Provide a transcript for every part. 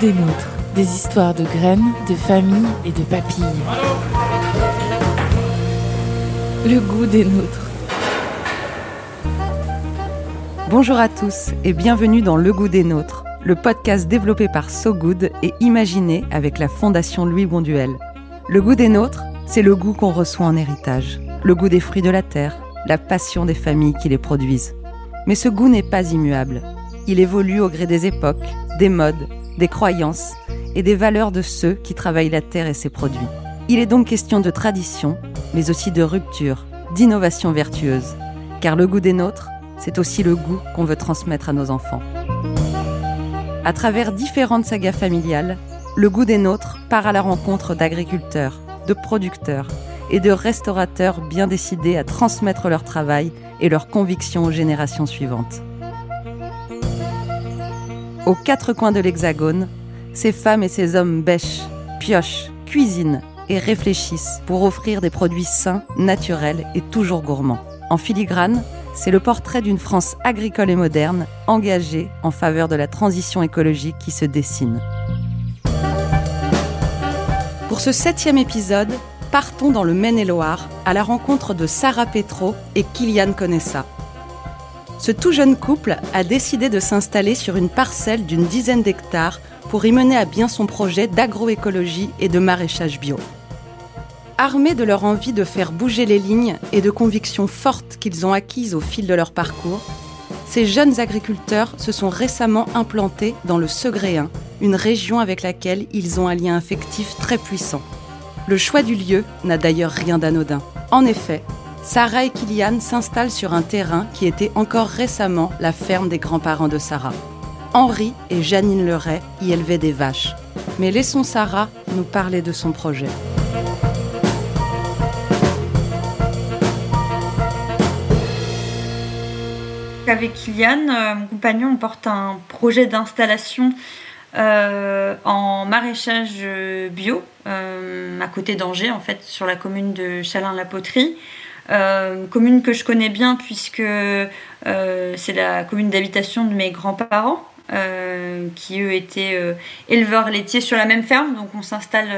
Des nôtres. Des histoires de graines, de familles et de papilles. Le goût des nôtres. Bonjour à tous et bienvenue dans Le goût des nôtres, le podcast développé par So Good et imaginé avec la Fondation Louis Bonduel. Le goût des nôtres, c'est le goût qu'on reçoit en héritage, le goût des fruits de la terre, la passion des familles qui les produisent. Mais ce goût n'est pas immuable. Il évolue au gré des époques, des modes, des croyances et des valeurs de ceux qui travaillent la terre et ses produits. Il est donc question de tradition, mais aussi de rupture, d'innovation vertueuse. Car le goût des nôtres, c'est aussi le goût qu'on veut transmettre à nos enfants. À travers différentes sagas familiales, le goût des nôtres part à la rencontre d'agriculteurs, de producteurs et de restaurateurs bien décidés à transmettre leur travail et leurs convictions aux générations suivantes. Aux quatre coins de l'Hexagone, ces femmes et ces hommes bêchent, piochent, cuisinent et réfléchissent pour offrir des produits sains, naturels et toujours gourmands. En filigrane, c'est le portrait d'une France agricole et moderne, engagée en faveur de la transition écologique qui se dessine. Pour ce septième épisode, partons dans le Maine-et-Loire à la rencontre de Sarah Petro et Kylian Conessa. Ce tout jeune couple a décidé de s'installer sur une parcelle d'une dizaine d'hectares pour y mener à bien son projet d'agroécologie et de maraîchage bio. Armés de leur envie de faire bouger les lignes et de convictions fortes qu'ils ont acquises au fil de leur parcours, ces jeunes agriculteurs se sont récemment implantés dans le Segréen, une région avec laquelle ils ont un lien affectif très puissant. Le choix du lieu n'a d'ailleurs rien d'anodin. En effet, Sarah et Kylian s'installent sur un terrain qui était encore récemment la ferme des grands-parents de Sarah. Henri et Janine Leray y élevaient des vaches. Mais laissons Sarah nous parler de son projet. Avec Kylian, euh, mon compagnon, on porte un projet d'installation euh, en maraîchage euh, bio à côté d'Angers, en fait, sur la commune de Chalin-la-Poterie. Commune que je connais bien puisque c'est la commune d'habitation de mes grands-parents. qui eux étaient éleveurs laitiers sur la même ferme, donc on s'installe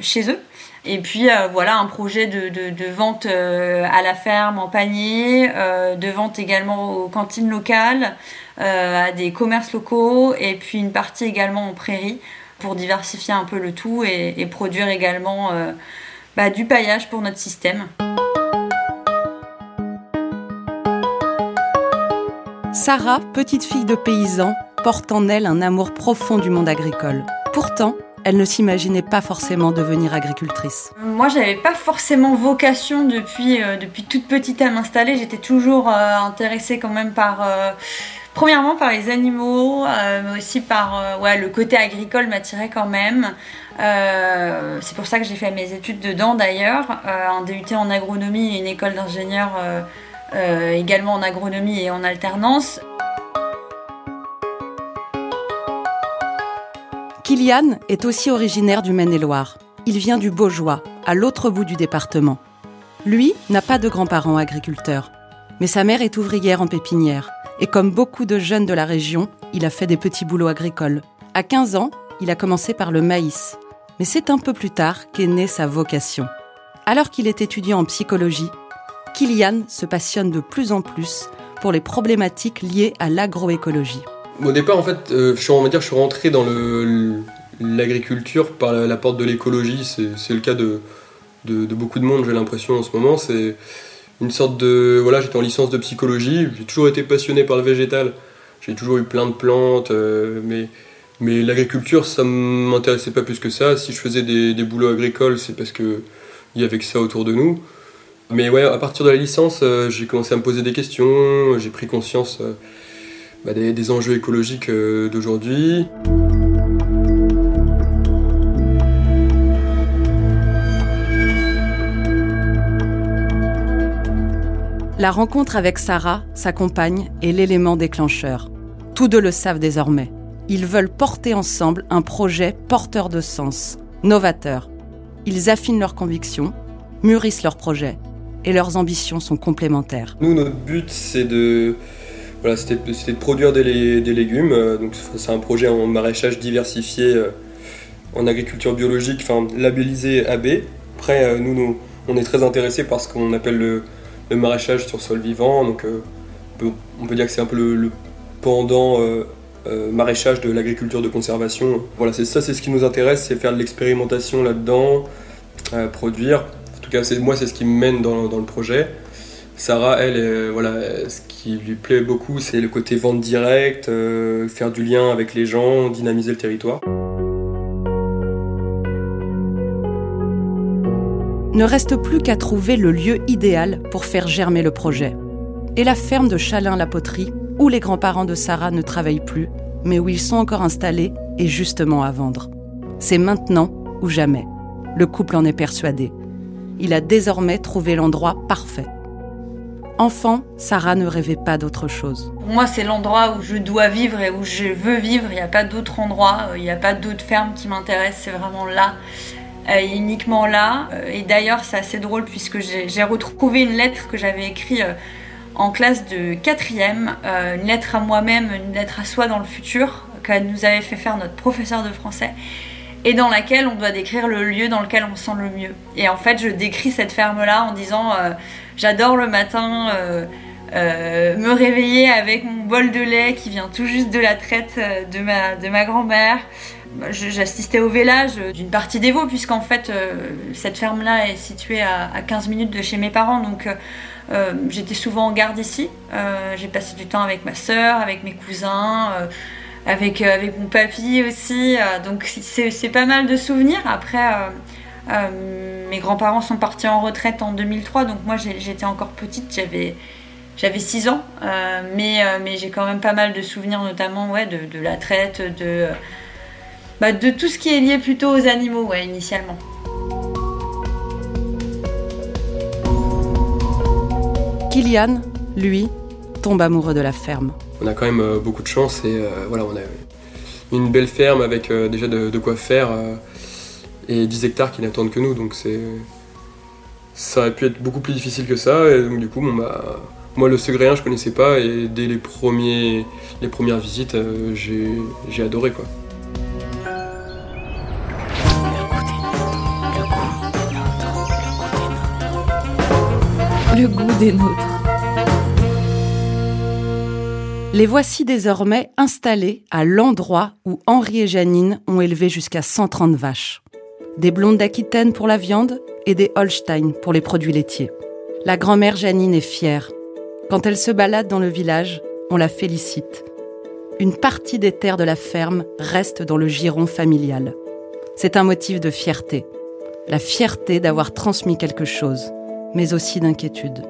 chez eux. Et puis euh, voilà un projet de, vente euh, à la ferme en panier, euh, de vente également aux cantines locales, à des commerces locaux et puis une partie également en prairie pour diversifier un peu le tout et, produire également bah, du paillage pour notre système. Sarah, petite fille de paysan, porte en elle un amour profond du monde agricole. Pourtant, elle ne s'imaginait pas forcément devenir agricultrice. Moi, j'avais pas forcément vocation depuis, euh, toute petite à m'installer. J'étais toujours euh, intéressée quand même par, euh, premièrement par les animaux, mais aussi par ouais, le côté agricole m'attirait quand même. c'est pour ça que j'ai fait mes études dedans d'ailleurs, un DUT en agronomie et une école d'ingénieur également en agronomie et en alternance. Kylian est aussi originaire du Maine-et-Loire. Il vient du Beaujois, à l'autre bout du département. Lui n'a pas de grands-parents agriculteurs, mais sa mère est ouvrière en pépinière. Et comme beaucoup de jeunes de la région, il a fait des petits boulots agricoles. À 15 ans, il a commencé par le maïs. Mais c'est un peu plus tard qu'est née sa vocation. Alors qu'il est étudiant en psychologie, Kylian se passionne de plus en plus pour les problématiques liées à l'agroécologie. Au départ, en fait, euh, je, suis, on rentré dans l'agriculture par la, porte de l'écologie. C'est le cas de, beaucoup de monde, j'ai l'impression, en ce moment. C'est une sorte de. Voilà, j'étais en licence de psychologie. J'ai toujours été passionné par le végétal. J'ai toujours eu plein de plantes, euh, mais, l'agriculture, ça ne m'intéressait pas plus que ça. Si je faisais des, des boulots agricoles, c'est parce qu'il y avait que ça autour de nous. Mais ouais, à partir de la licence, euh, j'ai commencé à me poser des questions, j'ai pris conscience. Bah, des, enjeux écologiques euh, d'aujourd'hui. La rencontre avec Sarah, sa compagne, est l'élément déclencheur. Tous deux le savent désormais. Ils veulent porter ensemble un projet porteur de sens, novateur. Ils affinent leurs convictions, mûrissent leurs projets, et leurs ambitions sont complémentaires. Nous, notre but, c'est de Voilà, c'était de produire des, légumes. donc c'est un projet en maraîchage diversifié en agriculture biologique, enfin labellisé AB. Après, nous, on est très intéressés par ce qu'on appelle le, maraîchage sur sol vivant. Donc on peut, dire que c'est un peu le, pendant maraîchage de l'agriculture de conservation. Voilà, c'est ça, c'est ce qui nous intéresse, c'est faire de l'expérimentation là-dedans, produire. En tout cas, moi, c'est ce qui me mène dans, le projet. Sarah, elle, euh, voilà, ce qui lui plaît beaucoup, c'est le côté vente directe, euh, faire du lien avec les gens, dynamiser le territoire. Ne reste plus qu'à trouver le lieu idéal pour faire germer le projet. Et la ferme de Chalin-la-Poterie, où les grands-parents de Sarah ne travaillent plus, mais où ils sont encore installés et justement à vendre. C'est maintenant ou jamais. Le couple en est persuadé. Il a désormais trouvé l'endroit parfait. Enfant, Sarah ne rêvait pas d'autre chose. Moi, c'est l'endroit où je dois vivre et où je veux vivre. Il n'y a pas d'autre endroit, euh, il n'y a pas d'autre ferme qui m'intéresse. C'est vraiment là, euh, uniquement là. Euh, et d'ailleurs, c'est assez drôle puisque j'ai retrouvé une lettre que j'avais écrite en classe de quatrième, une lettre à moi-même, une lettre à soi dans le futur, qu'elle nous avait fait faire notre professeur de français et dans laquelle on doit décrire le lieu dans lequel on se sent le mieux. Et en fait, je décris cette ferme-là en disant euh, j'adore le matin euh, euh, me réveiller avec mon bol de lait qui vient tout juste de la traite de ma, de ma grand-mère. J'assistais au vélage d'une partie des veaux, puisqu'en fait, cette ferme-là est située à, à, 15 minutes de chez mes parents. Donc, j'étais souvent en garde ici. J'ai passé du temps avec ma sœur, avec mes cousins avec, euh, avec mon papy aussi. Euh, donc c'est pas mal de souvenirs. Après, euh, mes grands-parents sont partis en retraite en 2003, donc moi j'étais encore petite, j'avais j'avais 6 ans, mais, mais j'ai quand même pas mal de souvenirs, notamment ouais, de, la traite, de, bah, de tout ce qui est lié plutôt aux animaux, ouais, initialement. Kylian, lui, tombe amoureux de la ferme on a quand même euh, beaucoup de chance et euh, voilà, on a une belle ferme avec euh, déjà de, quoi faire et 10 hectares qui n'attendent que nous. Donc c'est ça aurait pu être beaucoup plus difficile que ça. Et donc du coup, bah, moi le Segréen je connaissais pas et dès les, premiers, les premières visites, j'ai adoré quoi. Le goût des nôtres. Les voici désormais installés à l'endroit où Henri et Janine ont élevé jusqu'à 130 vaches. Des blondes d'Aquitaine pour la viande et des Holstein pour les produits laitiers. La grand-mère Janine est fière. Quand elle se balade dans le village, on la félicite. Une partie des terres de la ferme reste dans le giron familial. C'est un motif de fierté. La fierté d'avoir transmis quelque chose, mais aussi d'inquiétude.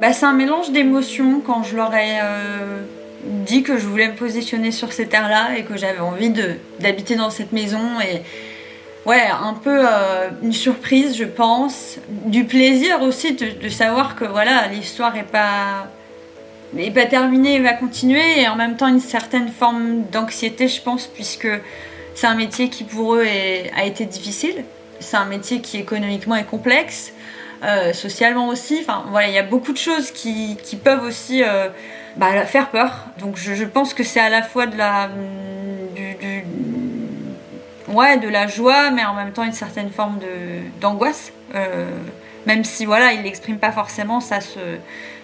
Bah, c'est un mélange d'émotions quand je leur ai euh, dit que je voulais me positionner sur ces terres-là et que j'avais envie d'habiter dans cette maison et ouais, un peu euh, une surprise, je pense, du plaisir aussi de, savoir que voilà, l'histoire est pas est pas terminée, va continuer et en même temps une certaine forme d'anxiété, je pense, puisque c'est un métier qui pour eux a été difficile. C'est un métier qui économiquement est complexe, euh, socialement aussi. Enfin voilà, il y a beaucoup de choses qui, qui peuvent aussi euh, bah, faire peur. Donc je, pense que c'est à la fois de la, joie, mais en même temps une certaine forme d'angoisse. Euh, même si voilà, il l'exprime pas forcément, ça se,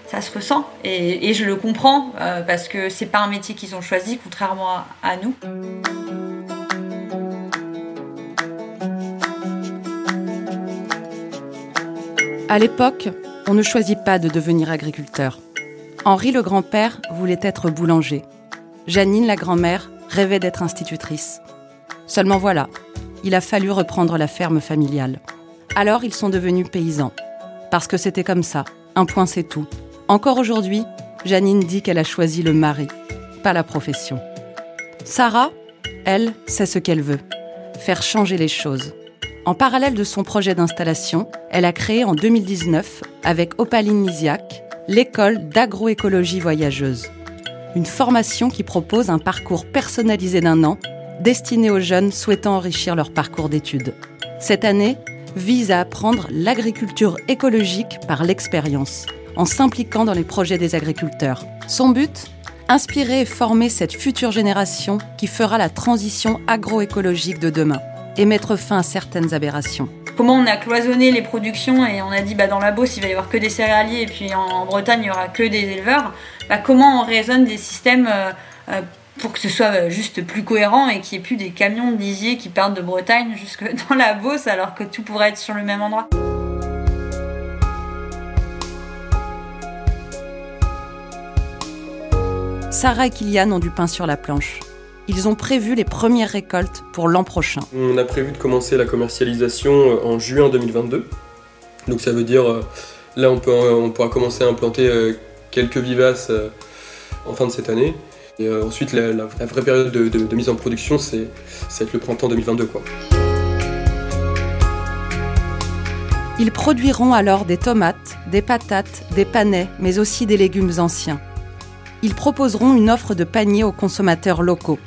ça se ressent. Et, je le comprends euh, parce que c'est pas un métier qu'ils ont choisi, contrairement à, à nous. À l'époque, on ne choisit pas de devenir agriculteur. Henri le grand-père voulait être boulanger. Janine la grand-mère rêvait d'être institutrice. Seulement voilà, il a fallu reprendre la ferme familiale. Alors ils sont devenus paysans. Parce que c'était comme ça, un point c'est tout. Encore aujourd'hui, Janine dit qu'elle a choisi le mari, pas la profession. Sarah, elle, sait ce qu'elle veut. Faire changer les choses. En parallèle de son projet d'installation, elle a créé en 2019, avec Opaline Nisiak, l'école d'agroécologie voyageuse. Une formation qui propose un parcours personnalisé d'un an destiné aux jeunes souhaitant enrichir leur parcours d'études. Cette année vise à apprendre l'agriculture écologique par l'expérience, en s'impliquant dans les projets des agriculteurs. Son but? Inspirer et former cette future génération qui fera la transition agroécologique de demain et mettre fin à certaines aberrations. Comment on a cloisonné les productions et on a dit bah, dans la Beauce il va y avoir que des céréaliers et puis en, Bretagne il y aura que des éleveurs. Bah, comment on raisonne des systèmes euh, euh, pour que ce soit euh, juste plus cohérent et qu'il n'y ait plus des camions de qui partent de Bretagne jusque dans la Beauce alors que tout pourrait être sur le même endroit? Sarah et Kylian ont du pain sur la planche. Ils ont prévu les premières récoltes pour l'an prochain. On a prévu de commencer la commercialisation euh, en juin 2022. Donc ça veut dire, euh, là on, peut, on pourra commencer à implanter quelques vivaces en fin de cette année. Et euh, ensuite, la, vraie période de, mise en production, c'est être le printemps 2022. Quoi. Ils produiront alors des tomates, des patates, des panais, mais aussi des légumes anciens. Ils proposeront une offre de panier aux consommateurs locaux.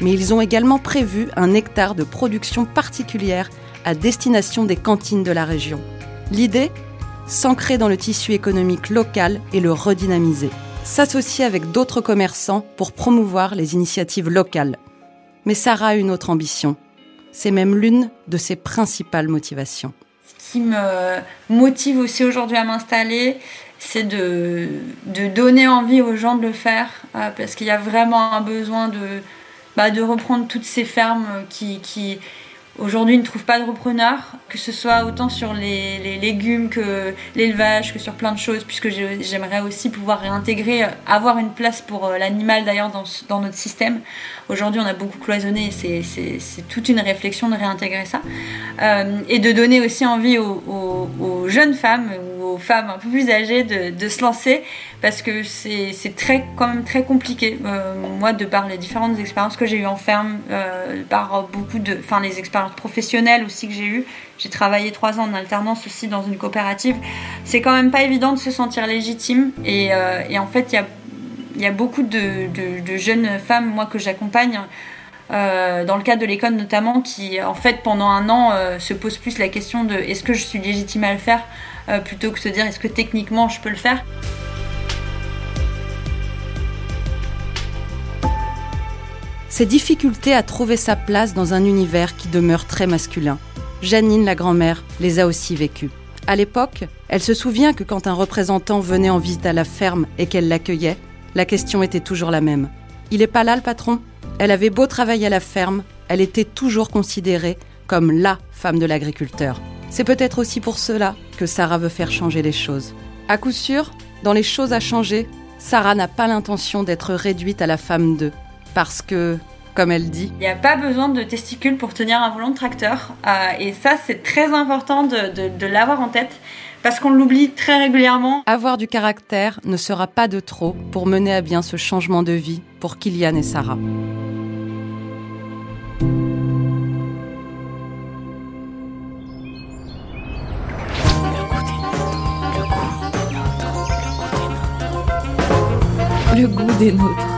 Mais ils ont également prévu un hectare de production particulière à destination des cantines de la région. L'idée S'ancrer dans le tissu économique local et le redynamiser s'associer avec d'autres commerçants pour promouvoir les initiatives locales. Mais Sarah a une autre ambition. C'est même l'une de ses principales motivations. Ce qui me motive aussi aujourd'hui à m'installer, c'est de, donner envie aux gens de le faire, euh, parce qu'il y a vraiment un besoin de, bah, de reprendre toutes ces fermes qui, qui, aujourd'hui ne trouvent pas de repreneurs, que ce soit autant sur les, légumes que l'élevage, que sur plein de choses, puisque j'aimerais aussi pouvoir réintégrer, euh, avoir une place pour euh, l'animal d'ailleurs dans, notre système. Aujourd'hui, on a beaucoup cloisonné c'est toute une réflexion de réintégrer ça. Euh, et de donner aussi envie aux, jeunes femmes femmes un peu plus âgées de, se lancer, parce que c'est très, quand même très compliqué. moi, de par les différentes expériences que j'ai eues en ferme, par beaucoup de, enfin les expériences professionnelle aussi que j'ai eu. J'ai travaillé trois ans en alternance aussi dans une coopérative. C'est quand même pas évident de se sentir légitime. Et, euh, en fait, il y a, beaucoup de, jeunes femmes, moi, que j'accompagne. Euh, dans le cadre de l'école notamment, qui en fait pendant un an euh, se posent plus la question de est-ce que je suis légitime à le faire? Plutôt que se dire est-ce que techniquement je peux le faire? Ses difficultés à trouver sa place dans un univers qui demeure très masculin. Janine, la grand-mère, les a aussi vécues. À l'époque, elle se souvient que quand un représentant venait en visite à la ferme et qu'elle l'accueillait, la question était toujours la même. Il est pas là le patron? Elle avait beau travailler à la ferme, elle était toujours considérée comme LA femme de l'agriculteur. C'est peut-être aussi pour cela que Sarah veut faire changer les choses. À coup sûr, dans les choses à changer, Sarah n'a pas l'intention d'être réduite à la femme d'eux parce que, comme elle dit, il n'y a pas besoin de testicules pour tenir un volant de tracteur. Euh, et ça, c'est très important de, l'avoir en tête parce qu'on l'oublie très régulièrement. Avoir du caractère ne sera pas de trop pour mener à bien ce changement de vie pour Kylian et Sarah. Le goût des nôtres.